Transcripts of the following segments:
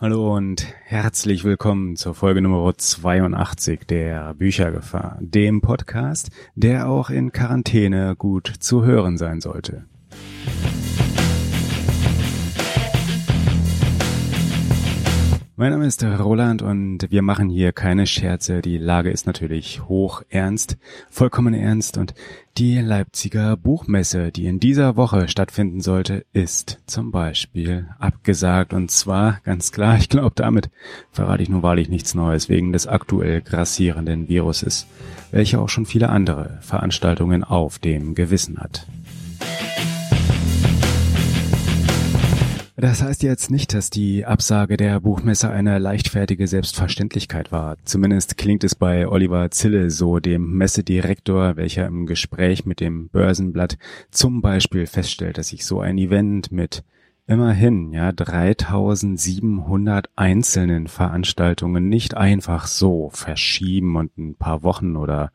Hallo und herzlich willkommen zur Folge Nummer 82 der Büchergefahr, dem Podcast, der auch in Quarantäne gut zu hören sein sollte. Mein Name ist Roland und wir machen hier keine Scherze. Die Lage ist natürlich hoch ernst, vollkommen ernst und die Leipziger Buchmesse, die in dieser Woche stattfinden sollte, ist zum Beispiel abgesagt und zwar ganz klar, ich glaube damit verrate ich nun wahrlich nichts Neues wegen des aktuell grassierenden Viruses, welcher auch schon viele andere Veranstaltungen auf dem Gewissen hat. Das heißt jetzt nicht, dass die Absage der Buchmesse eine leichtfertige Selbstverständlichkeit war. Zumindest klingt es bei Oliver Zille so, dem Messedirektor, welcher im Gespräch mit dem Börsenblatt zum Beispiel feststellt, dass sich so ein Event mit immerhin ja 3700 einzelnen Veranstaltungen nicht einfach so verschieben und ein paar Wochen oder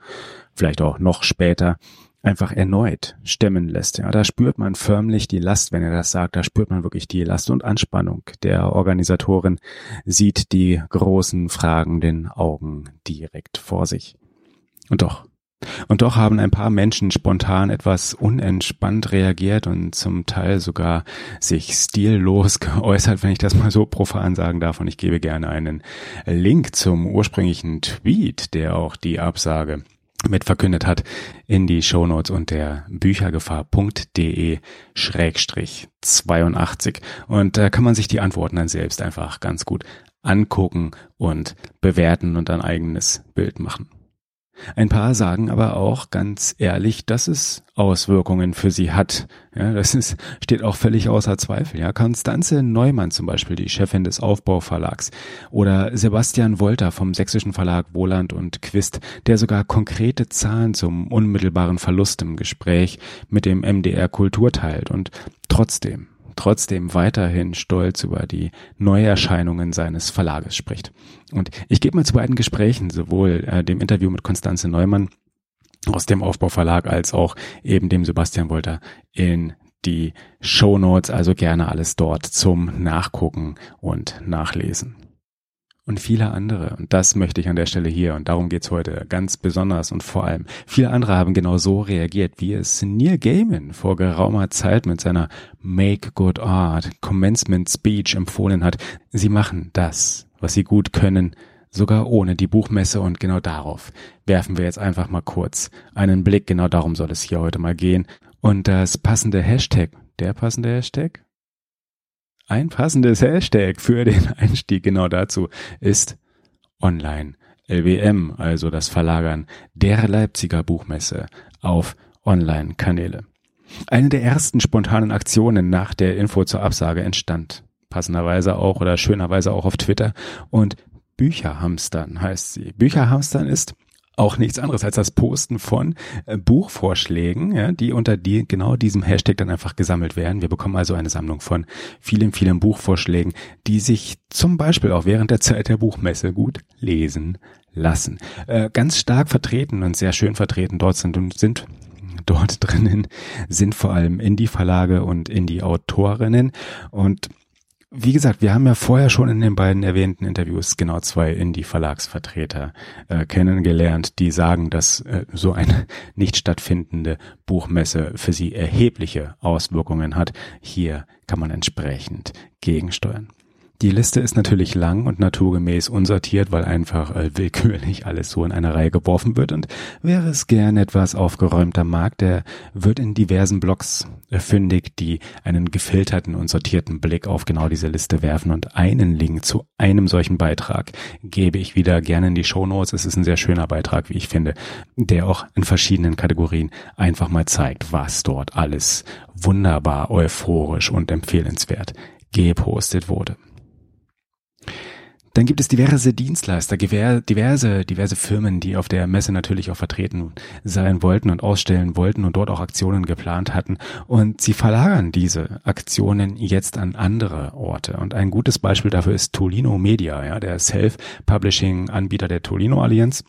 vielleicht auch noch später einfach erneut stemmen lässt. Ja, da spürt man förmlich die Last, wenn er das sagt, da spürt man wirklich die Last und Anspannung. Der Organisatorin sieht die großen fragenden Augen direkt vor sich. Und doch, und doch haben ein paar Menschen spontan etwas unentspannt reagiert und zum Teil sogar sich stillos geäußert, wenn ich das mal so profan sagen darf. Und ich gebe gerne einen Link zum ursprünglichen Tweet, der auch die Absage mit verkündet hat, in die Shownotes unter büchergefahr.de schrägstrich 82. Und da kann man sich die Antworten dann selbst einfach ganz gut angucken und bewerten und ein eigenes Bild machen. Ein paar sagen aber auch ganz ehrlich, dass es Auswirkungen für sie hat. Ja, das ist, steht auch völlig außer Zweifel. Ja, Konstanze Neumann zum Beispiel, die Chefin des Aufbauverlags, oder Sebastian Wolter vom sächsischen Verlag Wohland und Quist, der sogar konkrete Zahlen zum unmittelbaren Verlust im Gespräch mit dem MDR Kultur teilt und trotzdem trotzdem weiterhin stolz über die Neuerscheinungen seines Verlages spricht. Und ich gebe mal zu beiden Gesprächen, sowohl äh, dem Interview mit Konstanze Neumann aus dem Aufbauverlag als auch eben dem Sebastian Wolter in die Show Notes, also gerne alles dort zum Nachgucken und Nachlesen und viele andere. Und das möchte ich an der Stelle hier und darum geht's heute ganz besonders und vor allem. Viele andere haben genau so reagiert, wie es Neil Gaiman vor geraumer Zeit mit seiner Make Good Art Commencement Speech empfohlen hat. Sie machen das, was sie gut können, sogar ohne die Buchmesse und genau darauf werfen wir jetzt einfach mal kurz einen Blick. Genau darum soll es hier heute mal gehen. Und das passende Hashtag, der passende Hashtag? Ein passendes Hashtag für den Einstieg genau dazu ist Online LBM, also das Verlagern der Leipziger Buchmesse auf Online-Kanäle. Eine der ersten spontanen Aktionen nach der Info zur Absage entstand passenderweise auch oder schönerweise auch auf Twitter und Bücherhamstern heißt sie. Bücherhamstern ist auch nichts anderes als das Posten von äh, Buchvorschlägen, ja, die unter die, genau diesem Hashtag dann einfach gesammelt werden. Wir bekommen also eine Sammlung von vielen, vielen Buchvorschlägen, die sich zum Beispiel auch während der Zeit der Buchmesse gut lesen lassen. Äh, ganz stark vertreten und sehr schön vertreten dort sind und sind dort drinnen sind vor allem Indie-Verlage und Indie-Autorinnen und wie gesagt, wir haben ja vorher schon in den beiden erwähnten Interviews genau zwei Indie-Verlagsvertreter äh, kennengelernt, die sagen, dass äh, so eine nicht stattfindende Buchmesse für sie erhebliche Auswirkungen hat. Hier kann man entsprechend gegensteuern. Die Liste ist natürlich lang und naturgemäß unsortiert, weil einfach äh, willkürlich alles so in eine Reihe geworfen wird und wäre es gern etwas aufgeräumter Markt, der wird in diversen Blogs äh, fündig, die einen gefilterten und sortierten Blick auf genau diese Liste werfen und einen Link zu einem solchen Beitrag gebe ich wieder gerne in die Show Notes. Es ist ein sehr schöner Beitrag, wie ich finde, der auch in verschiedenen Kategorien einfach mal zeigt, was dort alles wunderbar euphorisch und empfehlenswert gepostet wurde. Dann gibt es diverse Dienstleister, diverse, diverse Firmen, die auf der Messe natürlich auch vertreten sein wollten und ausstellen wollten und dort auch Aktionen geplant hatten. Und sie verlagern diese Aktionen jetzt an andere Orte. Und ein gutes Beispiel dafür ist Tolino Media, ja, der Self-Publishing-Anbieter der Tolino Allianz.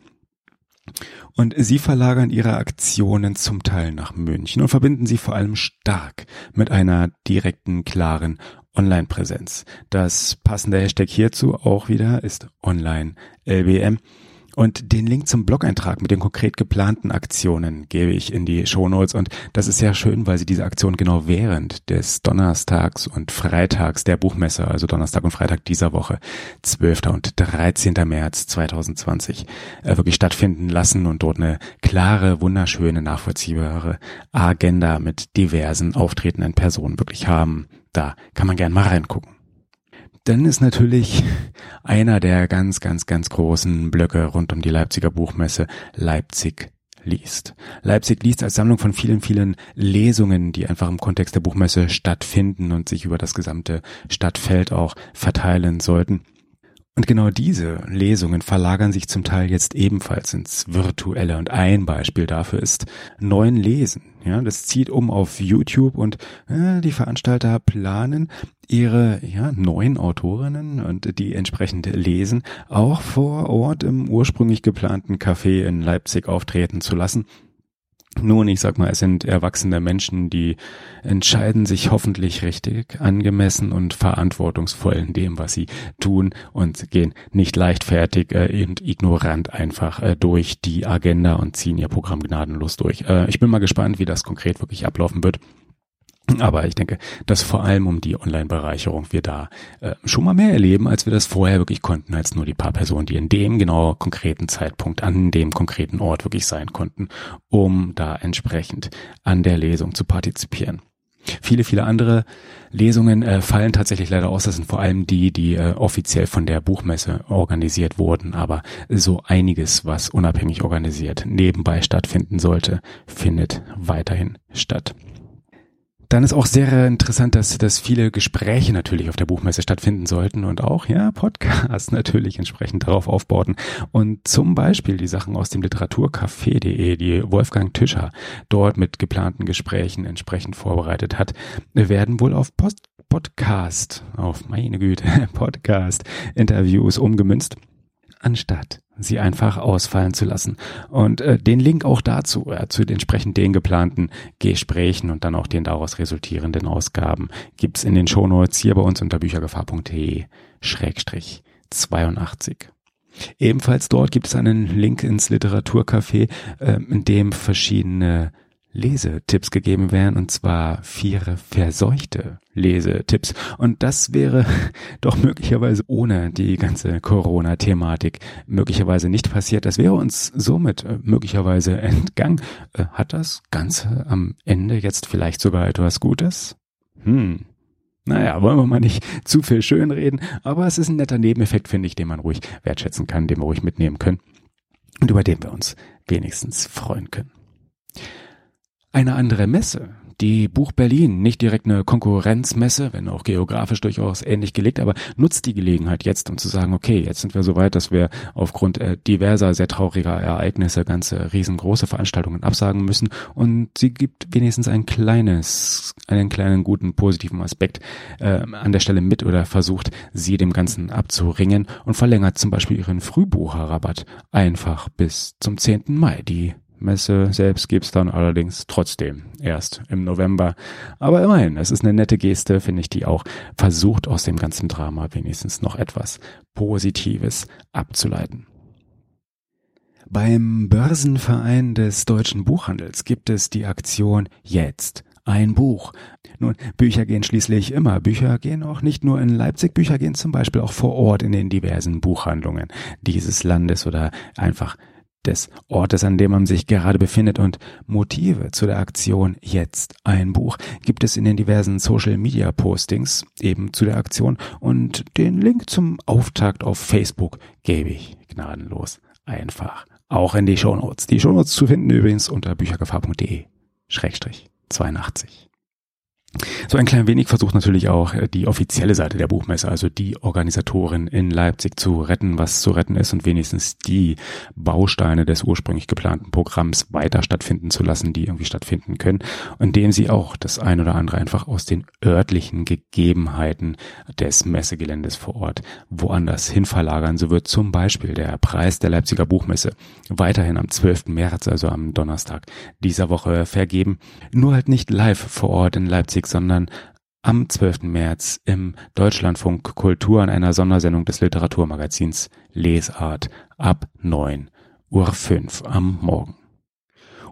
Und sie verlagern ihre Aktionen zum Teil nach München und verbinden sie vor allem stark mit einer direkten, klaren Online-Präsenz. Das passende Hashtag hierzu auch wieder ist Online-LBM. Und den Link zum Blog-Eintrag mit den konkret geplanten Aktionen gebe ich in die Shownotes. Und das ist sehr schön, weil sie diese Aktion genau während des Donnerstags und Freitags der Buchmesse, also Donnerstag und Freitag dieser Woche, 12. und 13. März 2020, äh, wirklich stattfinden lassen und dort eine klare, wunderschöne, nachvollziehbare Agenda mit diversen auftretenden Personen wirklich haben. Da kann man gern mal reingucken. Dann ist natürlich einer der ganz, ganz, ganz großen Blöcke rund um die Leipziger Buchmesse Leipzig liest. Leipzig liest als Sammlung von vielen, vielen Lesungen, die einfach im Kontext der Buchmesse stattfinden und sich über das gesamte Stadtfeld auch verteilen sollten. Und genau diese Lesungen verlagern sich zum Teil jetzt ebenfalls ins Virtuelle. Und ein Beispiel dafür ist Neuen Lesen. Ja, das zieht um auf YouTube und äh, die Veranstalter planen, ihre ja, neuen Autorinnen und die entsprechend lesen, auch vor Ort im ursprünglich geplanten Café in Leipzig auftreten zu lassen. Nun, ich sag mal, es sind erwachsene Menschen, die entscheiden sich hoffentlich richtig, angemessen und verantwortungsvoll in dem, was sie tun und gehen nicht leichtfertig äh, und ignorant einfach äh, durch die Agenda und ziehen ihr Programm gnadenlos durch. Äh, ich bin mal gespannt, wie das konkret wirklich ablaufen wird. Aber ich denke, dass vor allem um die Online-Bereicherung wir da äh, schon mal mehr erleben, als wir das vorher wirklich konnten, als nur die paar Personen, die in dem genau konkreten Zeitpunkt an dem konkreten Ort wirklich sein konnten, um da entsprechend an der Lesung zu partizipieren. Viele, viele andere Lesungen äh, fallen tatsächlich leider aus. Das sind vor allem die, die äh, offiziell von der Buchmesse organisiert wurden. Aber so einiges, was unabhängig organisiert nebenbei stattfinden sollte, findet weiterhin statt. Dann ist auch sehr interessant, dass, dass viele Gespräche natürlich auf der Buchmesse stattfinden sollten und auch, ja, Podcasts natürlich entsprechend darauf aufbauten. Und zum Beispiel die Sachen aus dem Literaturcafé.de, die Wolfgang Tischer dort mit geplanten Gesprächen entsprechend vorbereitet hat, werden wohl auf Post Podcast, auf meine Güte, Podcast, Interviews umgemünzt anstatt sie einfach ausfallen zu lassen. Und äh, den Link auch dazu, äh, zu den entsprechend den geplanten Gesprächen und dann auch den daraus resultierenden Ausgaben, gibt's in den Shownotes hier bei uns unter büchergefahr.de Schrägstrich 82. Ebenfalls dort gibt es einen Link ins Literaturcafé, äh, in dem verschiedene Lesetipps gegeben werden, und zwar vier verseuchte Lesetipps. Und das wäre doch möglicherweise ohne die ganze Corona-Thematik möglicherweise nicht passiert. Das wäre uns somit äh, möglicherweise entgangen. Äh, hat das Ganze am Ende jetzt vielleicht sogar etwas Gutes? Hm. Naja, wollen wir mal nicht zu viel schönreden, aber es ist ein netter Nebeneffekt, finde ich, den man ruhig wertschätzen kann, den wir ruhig mitnehmen können und über den wir uns wenigstens freuen können eine andere Messe. Die Buch Berlin, nicht direkt eine Konkurrenzmesse, wenn auch geografisch durchaus ähnlich gelegt, aber nutzt die Gelegenheit jetzt, um zu sagen, okay, jetzt sind wir so weit, dass wir aufgrund äh, diverser, sehr trauriger Ereignisse ganze riesengroße Veranstaltungen absagen müssen und sie gibt wenigstens ein kleines, einen kleinen guten positiven Aspekt äh, an der Stelle mit oder versucht, sie dem Ganzen abzuringen und verlängert zum Beispiel ihren Frühbucherrabatt einfach bis zum 10. Mai. Die Messe selbst gibt's dann allerdings trotzdem erst im November. Aber immerhin, es ist eine nette Geste, finde ich, die auch versucht, aus dem ganzen Drama wenigstens noch etwas Positives abzuleiten. Beim Börsenverein des deutschen Buchhandels gibt es die Aktion Jetzt ein Buch. Nun, Bücher gehen schließlich immer. Bücher gehen auch nicht nur in Leipzig, Bücher gehen zum Beispiel auch vor Ort in den diversen Buchhandlungen dieses Landes oder einfach des Ortes, an dem man sich gerade befindet und Motive zu der Aktion jetzt ein Buch gibt es in den diversen Social Media Postings eben zu der Aktion und den Link zum Auftakt auf Facebook gebe ich gnadenlos einfach auch in die Shownotes. Die Shownotes zu finden übrigens unter büchergefahr.de Schrägstrich 82. So ein klein wenig versucht natürlich auch äh, die offizielle Seite der Buchmesse, also die Organisatorin in Leipzig zu retten, was zu retten ist und wenigstens die Bausteine des ursprünglich geplanten Programms weiter stattfinden zu lassen, die irgendwie stattfinden können, indem sie auch das ein oder andere einfach aus den örtlichen Gegebenheiten des Messegeländes vor Ort woanders hin verlagern. So wird zum Beispiel der Preis der Leipziger Buchmesse weiterhin am 12. März, also am Donnerstag dieser Woche vergeben, nur halt nicht live vor Ort in Leipzig Politik, sondern am 12. März im Deutschlandfunk Kultur an einer Sondersendung des Literaturmagazins Lesart ab 9 Uhr 5 am Morgen.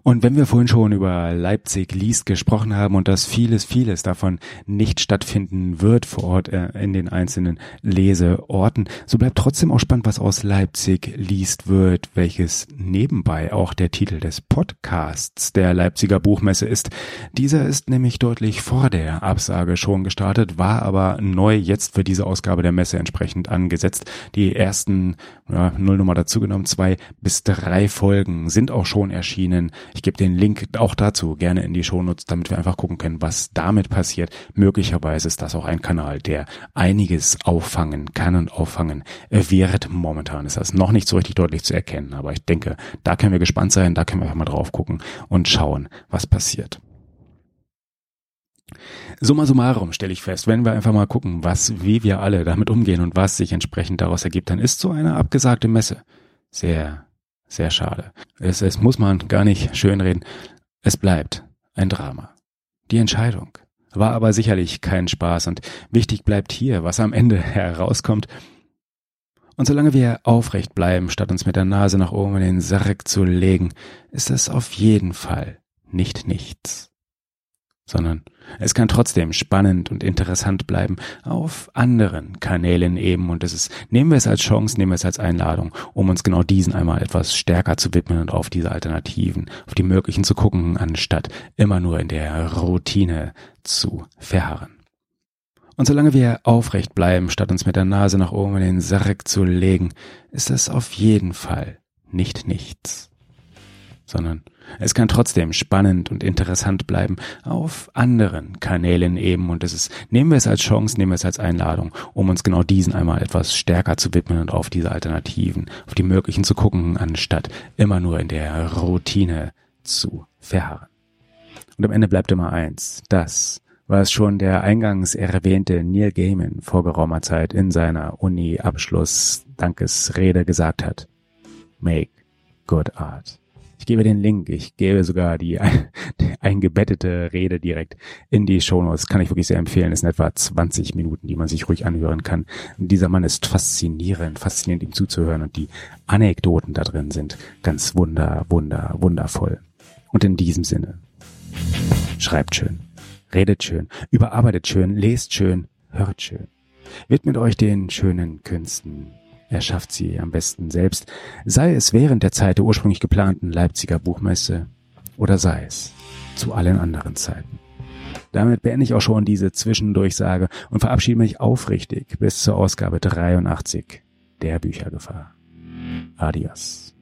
Und wenn wir vorhin schon über Leipzig liest gesprochen haben und dass vieles, vieles davon nicht stattfinden wird vor Ort äh, in den einzelnen Leseorten, so bleibt trotzdem auch spannend, was aus Leipzig liest wird, welches nebenbei auch der Titel des Podcasts der Leipziger Buchmesse ist. Dieser ist nämlich deutlich vor der Absage schon gestartet, war aber neu jetzt für diese Ausgabe der Messe entsprechend angesetzt. Die ersten ja, Nullnummer dazugenommen, zwei bis drei Folgen sind auch schon erschienen. Ich gebe den Link auch dazu gerne in die Shownotes, damit wir einfach gucken können, was damit passiert. Möglicherweise ist das auch ein Kanal, der einiges auffangen kann und auffangen wird. Momentan ist das noch nicht so richtig deutlich zu erkennen, aber ich denke, da können wir gespannt sein, da können wir einfach mal drauf gucken und schauen, was passiert. Summa summarum stelle ich fest, wenn wir einfach mal gucken, was, wie wir alle damit umgehen und was sich entsprechend daraus ergibt, dann ist so eine abgesagte Messe sehr sehr schade. Es, es muss man gar nicht schönreden. Es bleibt ein Drama. Die Entscheidung war aber sicherlich kein Spaß und wichtig bleibt hier, was am Ende herauskommt. Und solange wir aufrecht bleiben, statt uns mit der Nase nach oben in den Sarg zu legen, ist es auf jeden Fall nicht nichts sondern es kann trotzdem spannend und interessant bleiben auf anderen Kanälen eben und es ist, nehmen wir es als Chance, nehmen wir es als Einladung, um uns genau diesen einmal etwas stärker zu widmen und auf diese Alternativen, auf die möglichen zu gucken, anstatt immer nur in der Routine zu verharren. Und solange wir aufrecht bleiben, statt uns mit der Nase nach oben in den Sarg zu legen, ist es auf jeden Fall nicht nichts, sondern es kann trotzdem spannend und interessant bleiben auf anderen Kanälen eben und es ist, nehmen wir es als Chance, nehmen wir es als Einladung, um uns genau diesen einmal etwas stärker zu widmen und auf diese Alternativen, auf die möglichen zu gucken, anstatt immer nur in der Routine zu verharren. Und am Ende bleibt immer eins, das, was schon der eingangs erwähnte Neil Gaiman vor geraumer Zeit in seiner Uni-Abschluss-Dankesrede gesagt hat. Make good art. Ich gebe den Link, ich gebe sogar die, die eingebettete Rede direkt in die Shownotes. Kann ich wirklich sehr empfehlen. Es sind etwa 20 Minuten, die man sich ruhig anhören kann. Und dieser Mann ist faszinierend, faszinierend ihm zuzuhören und die Anekdoten da drin sind ganz wunder, wunder, wundervoll. Und in diesem Sinne, schreibt schön, redet schön, überarbeitet schön, lest schön, hört schön. Widmet euch den schönen Künsten er schafft sie am besten selbst, sei es während der Zeit der ursprünglich geplanten Leipziger Buchmesse oder sei es zu allen anderen Zeiten. Damit beende ich auch schon diese Zwischendurchsage und verabschiede mich aufrichtig bis zur Ausgabe 83 der Büchergefahr. Adios.